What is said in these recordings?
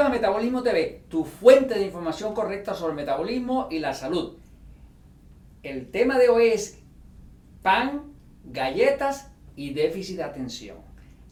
A Metabolismo TV, tu fuente de información correcta sobre el metabolismo y la salud. El tema de hoy es pan, galletas y déficit de atención.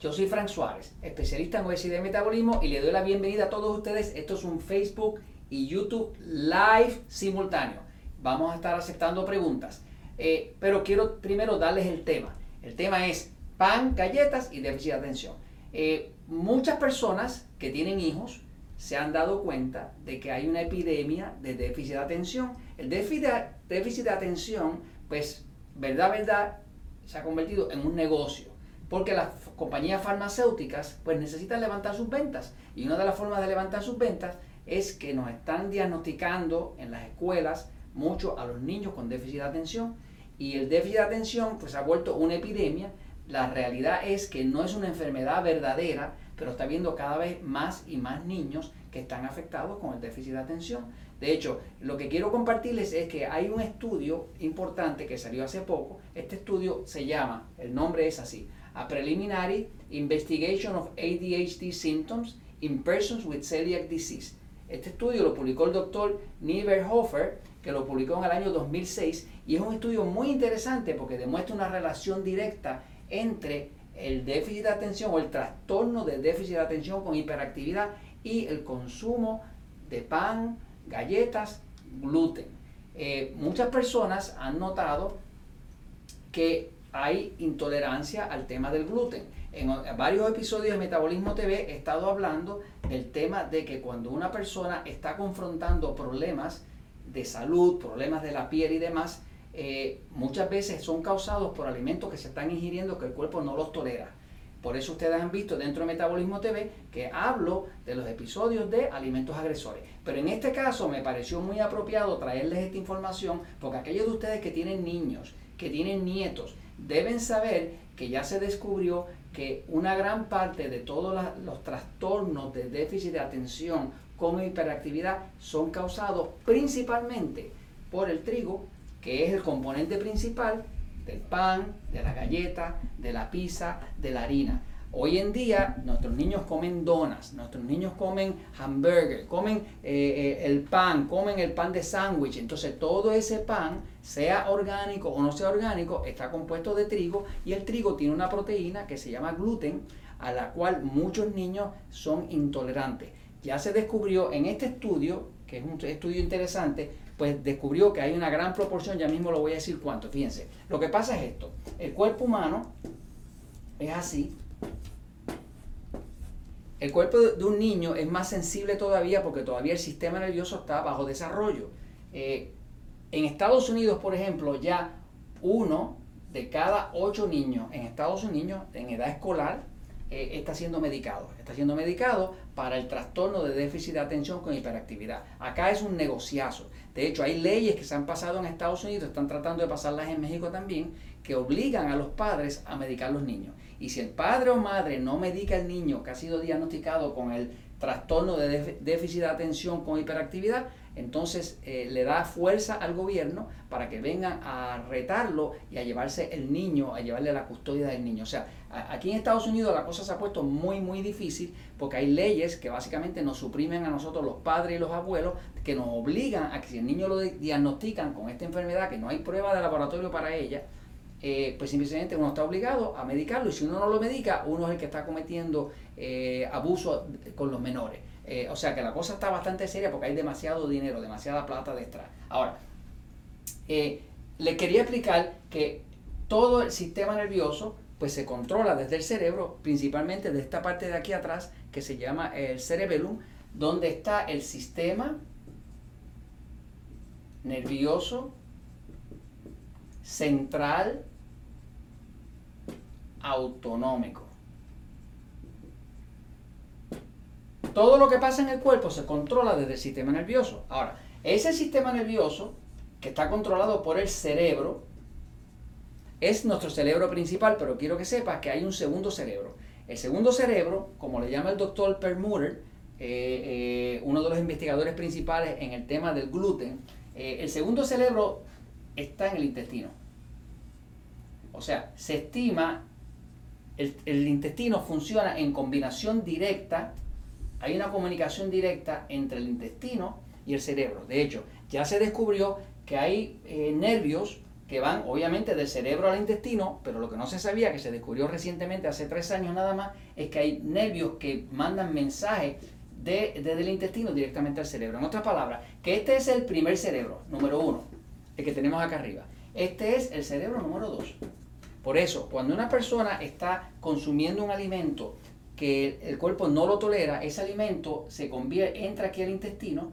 Yo soy Frank Suárez, especialista en obesidad y metabolismo y le doy la bienvenida a todos ustedes. Esto es un Facebook y YouTube live simultáneo. Vamos a estar aceptando preguntas. Eh, pero quiero primero darles el tema. El tema es pan, galletas y déficit de atención. Eh, muchas personas que tienen hijos se han dado cuenta de que hay una epidemia de déficit de atención. El déficit de, déficit de atención, pues, verdad, verdad, se ha convertido en un negocio. Porque las compañías farmacéuticas, pues, necesitan levantar sus ventas. Y una de las formas de levantar sus ventas es que nos están diagnosticando en las escuelas mucho a los niños con déficit de atención. Y el déficit de atención, pues, ha vuelto una epidemia. La realidad es que no es una enfermedad verdadera, pero está viendo cada vez más y más niños que están afectados con el déficit de atención. De hecho, lo que quiero compartirles es que hay un estudio importante que salió hace poco. Este estudio se llama, el nombre es así, A Preliminary Investigation of ADHD Symptoms in Persons with Celiac Disease. Este estudio lo publicó el doctor Nieberhofer, que lo publicó en el año 2006, y es un estudio muy interesante porque demuestra una relación directa entre el déficit de atención o el trastorno de déficit de atención con hiperactividad y el consumo de pan, galletas, gluten. Eh, muchas personas han notado que hay intolerancia al tema del gluten. En varios episodios de Metabolismo TV he estado hablando del tema de que cuando una persona está confrontando problemas de salud, problemas de la piel y demás, eh, muchas veces son causados por alimentos que se están ingiriendo que el cuerpo no los tolera. Por eso ustedes han visto dentro de Metabolismo TV que hablo de los episodios de alimentos agresores. Pero en este caso me pareció muy apropiado traerles esta información porque aquellos de ustedes que tienen niños, que tienen nietos, deben saber que ya se descubrió que una gran parte de todos los trastornos de déficit de atención como hiperactividad son causados principalmente por el trigo, que es el componente principal del pan, de la galleta, de la pizza, de la harina. Hoy en día nuestros niños comen donas, nuestros niños comen hamburger, comen eh, eh, el pan, comen el pan de sándwich. Entonces todo ese pan, sea orgánico o no sea orgánico, está compuesto de trigo y el trigo tiene una proteína que se llama gluten, a la cual muchos niños son intolerantes. Ya se descubrió en este estudio, que es un estudio interesante, pues descubrió que hay una gran proporción, ya mismo lo voy a decir cuánto, fíjense. Lo que pasa es esto, el cuerpo humano es así. El cuerpo de un niño es más sensible todavía porque todavía el sistema nervioso está bajo desarrollo. Eh, en Estados Unidos, por ejemplo, ya uno de cada ocho niños en Estados Unidos en edad escolar eh, está siendo medicado. Está siendo medicado para el trastorno de déficit de atención con hiperactividad. Acá es un negociazo. De hecho, hay leyes que se han pasado en Estados Unidos, están tratando de pasarlas en México también, que obligan a los padres a medicar a los niños. Y si el padre o madre no medica al niño que ha sido diagnosticado con el trastorno de déficit de atención con hiperactividad, entonces eh, le da fuerza al gobierno para que vengan a retarlo y a llevarse el niño, a llevarle la custodia del niño. O sea, aquí en Estados Unidos la cosa se ha puesto muy, muy difícil porque hay leyes que básicamente nos suprimen a nosotros los padres y los abuelos, que nos obligan a que si el niño lo diagnostican con esta enfermedad, que no hay prueba de laboratorio para ella, eh, pues simplemente uno está obligado a medicarlo y si uno no lo medica, uno es el que está cometiendo eh, abuso con los menores. Eh, o sea que la cosa está bastante seria porque hay demasiado dinero, demasiada plata detrás. Ahora, eh, le quería explicar que todo el sistema nervioso pues se controla desde el cerebro, principalmente de esta parte de aquí atrás que se llama el cerebellum, donde está el sistema nervioso central autonómico. todo lo que pasa en el cuerpo se controla desde el sistema nervioso. Ahora, ese sistema nervioso que está controlado por el cerebro es nuestro cerebro principal, pero quiero que sepas que hay un segundo cerebro. El segundo cerebro, como le llama el doctor Permuter, eh, eh, uno de los investigadores principales en el tema del gluten, eh, el segundo cerebro está en el intestino. O sea, se estima, el, intestino funciona en combinación directa hay una comunicación directa entre el intestino y el cerebro. De hecho, ya se descubrió que hay eh, nervios que van obviamente del cerebro al intestino, pero lo que no se sabía, que se descubrió recientemente, hace tres años nada más, es que hay nervios que mandan mensajes desde el intestino directamente al cerebro. En otras palabras, que este es el primer cerebro, número uno, el que tenemos acá arriba. Este es el cerebro número dos. Por eso, cuando una persona está consumiendo un alimento que el cuerpo no lo tolera, ese alimento se convierte, entra aquí al intestino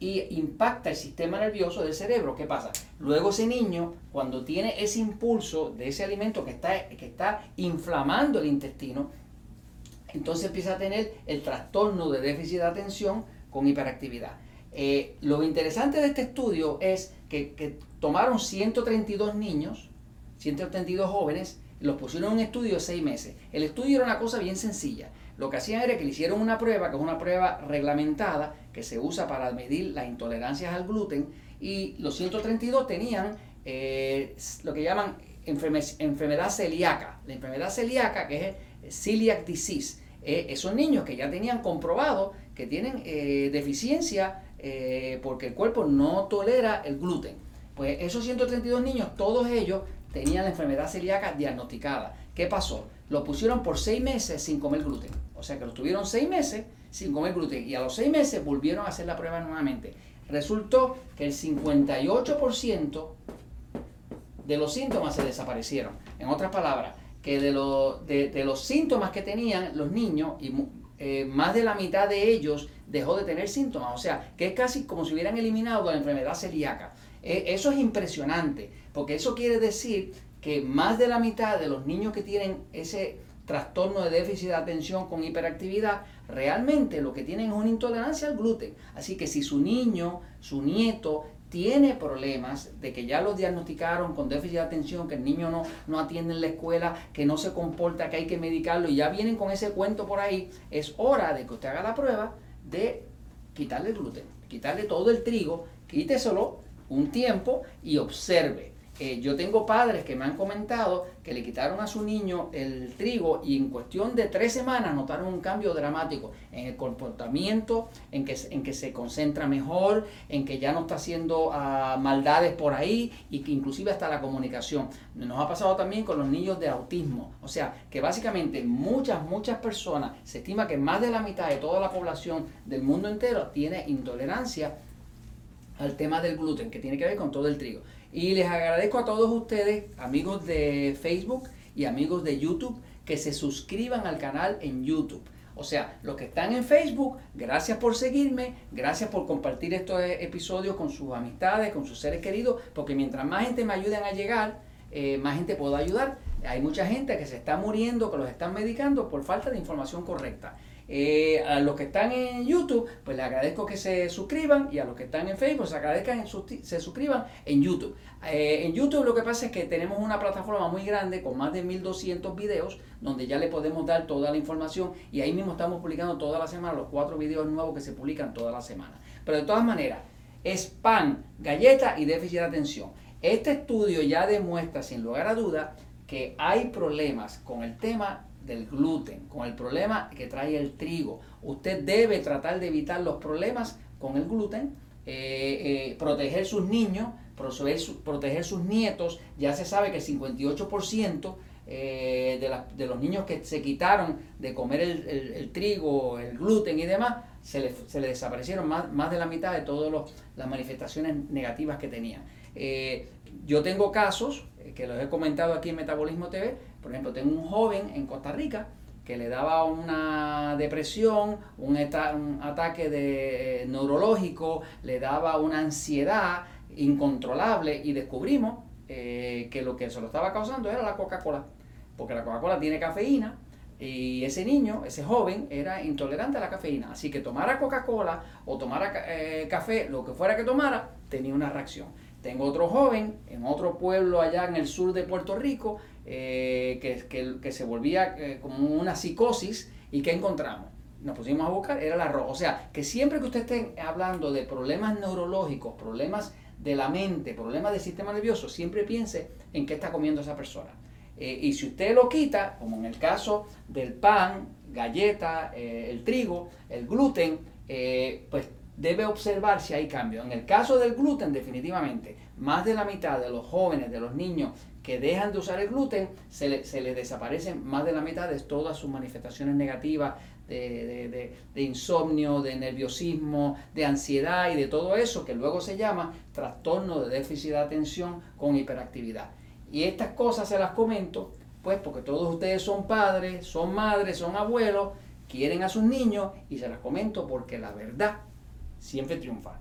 y impacta el sistema nervioso del cerebro. ¿Qué pasa? Luego ese niño, cuando tiene ese impulso de ese alimento que está, que está inflamando el intestino, entonces empieza a tener el trastorno de déficit de atención con hiperactividad. Eh, lo interesante de este estudio es que, que, tomaron 132 niños, 132 jóvenes, los pusieron en un estudio de 6 meses. El estudio era una cosa bien sencilla. Lo que hacían era que le hicieron una prueba, que es una prueba reglamentada, que se usa para medir las intolerancias al gluten, y los 132 tenían eh, lo que llaman enfermedad celíaca. La enfermedad celíaca, que es celiac disease, eh, esos niños que ya tenían comprobado que tienen eh, deficiencia porque el cuerpo no tolera el gluten. Pues esos 132 niños, todos ellos tenían la enfermedad celíaca diagnosticada. ¿Qué pasó? Lo pusieron por seis meses sin comer gluten. O sea que lo tuvieron seis meses sin comer gluten. Y a los seis meses volvieron a hacer la prueba nuevamente. Resultó que el 58% de los síntomas se desaparecieron. En otras palabras, que de, de, los síntomas que tenían los niños, y eh, más de la mitad de ellos dejó de tener síntomas. O sea, que es casi como si hubieran eliminado la enfermedad celíaca. E, eso es impresionante, porque eso quiere decir que más de la mitad de los niños que tienen ese trastorno de déficit de atención con hiperactividad, realmente lo que tienen es una intolerancia al gluten. Así que si su niño, su nieto, tiene problemas de que ya lo diagnosticaron con déficit de atención, que el niño no, no atiende en la escuela, que no se comporta, que hay que medicarlo y ya vienen con ese cuento por ahí, es hora de que usted haga la prueba de quitarle el gluten, quitarle todo el trigo, quíteselo un tiempo y observe yo tengo padres que me han comentado que le quitaron a su niño el trigo y en cuestión de tres semanas notaron un cambio dramático en el comportamiento, en que, en que se concentra mejor, en que ya no está haciendo ah, maldades por ahí y que inclusive hasta la comunicación. Nos ha pasado también con los niños de autismo. O sea, que básicamente muchas, muchas personas, se estima que más de la mitad de toda la población del mundo entero tiene intolerancia al tema del gluten, que tiene que ver con todo el trigo. Y les agradezco a todos ustedes, amigos de Facebook y amigos de YouTube, que se suscriban al canal en YouTube. O sea, los que están en Facebook, gracias por seguirme, gracias por compartir estos episodios con sus amistades, con sus seres queridos, porque mientras más gente me ayuden a llegar, eh, más gente puedo ayudar. Hay mucha gente que se está muriendo, que los están medicando por falta de información correcta. Eh, a los que están en YouTube, pues les agradezco que se suscriban y a los que están en Facebook, se agradezcan se suscriban en YouTube. Eh, en YouTube lo que pasa es que tenemos una plataforma muy grande con más de 1200 videos donde ya le podemos dar toda la información y ahí mismo estamos publicando toda la semana los cuatro videos nuevos que se publican toda la semana. Pero de todas maneras, es pan, galleta y déficit de atención. Este estudio ya demuestra sin lugar a duda que hay problemas con el tema del gluten, con el problema que trae el trigo. Usted debe tratar de evitar los problemas con el gluten, eh, eh, proteger sus niños, proteger, sus nietos. Ya se sabe que el 58% eh, de, de, los niños que se quitaron de comer el, trigo, el gluten y demás, se le, se le desaparecieron más, más, de la mitad de todas las manifestaciones negativas que tenían. yo tengo casos, que los he comentado aquí en Metabolismo TV, por ejemplo, tengo un joven en Costa Rica que le daba una depresión, un, ataque de, neurológico, le daba una ansiedad incontrolable y descubrimos eh, que lo que se lo estaba causando era la Coca-Cola, porque la Coca-Cola tiene cafeína y ese niño, ese joven, era intolerante a la cafeína. Así que tomara Coca-Cola o tomara eh, café, lo que fuera que tomara, tenía una reacción. Tengo otro joven en otro pueblo allá en el sur de Puerto Rico eh, que, que, se volvía eh, como una psicosis y ¿qué encontramos? Nos pusimos a buscar, era el arroz. O sea, que siempre que usted esté hablando de problemas neurológicos, problemas de la mente, problemas del sistema nervioso, siempre piense en qué está comiendo esa persona. Eh, y si usted lo quita, como en el caso del pan, galleta, el trigo, el gluten, pues debe observar si hay cambio. En el caso del gluten, definitivamente, más de la mitad de los jóvenes, de los niños que dejan de usar el gluten, se, le, se les desaparecen más de la mitad de todas sus manifestaciones negativas de, de, insomnio, de nerviosismo, de ansiedad y de todo eso que luego se llama trastorno de déficit de atención con hiperactividad. Y estas cosas se las comento, pues porque todos ustedes son padres, son madres, son abuelos, quieren a sus niños y se las comento porque la verdad siempre triunfa.